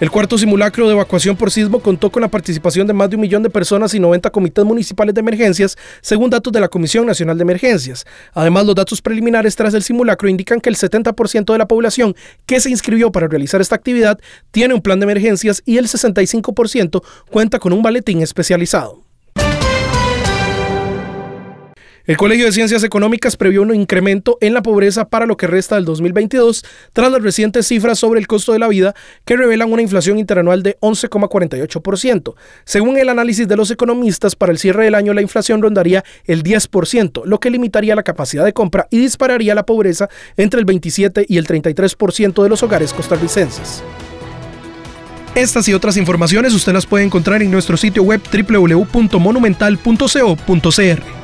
El cuarto simulacro de evacuación por sismo contó con la participación de más de un millón de personas y 90 comités municipales de emergencias, según datos de la Comisión Nacional de Emergencias. Además, los datos preliminares tras el simulacro indican que el 70% de la población que se inscribió para realizar esta actividad tiene un plan de emergencias y el 65% cuenta con un baletín especializado. El Colegio de Ciencias Económicas previó un incremento en la pobreza para lo que resta del 2022 tras las recientes cifras sobre el costo de la vida que revelan una inflación interanual de 11,48%. Según el análisis de los economistas, para el cierre del año la inflación rondaría el 10%, lo que limitaría la capacidad de compra y dispararía la pobreza entre el 27 y el 33% de los hogares costarricenses. Estas y otras informaciones usted las puede encontrar en nuestro sitio web www.monumental.co.cr.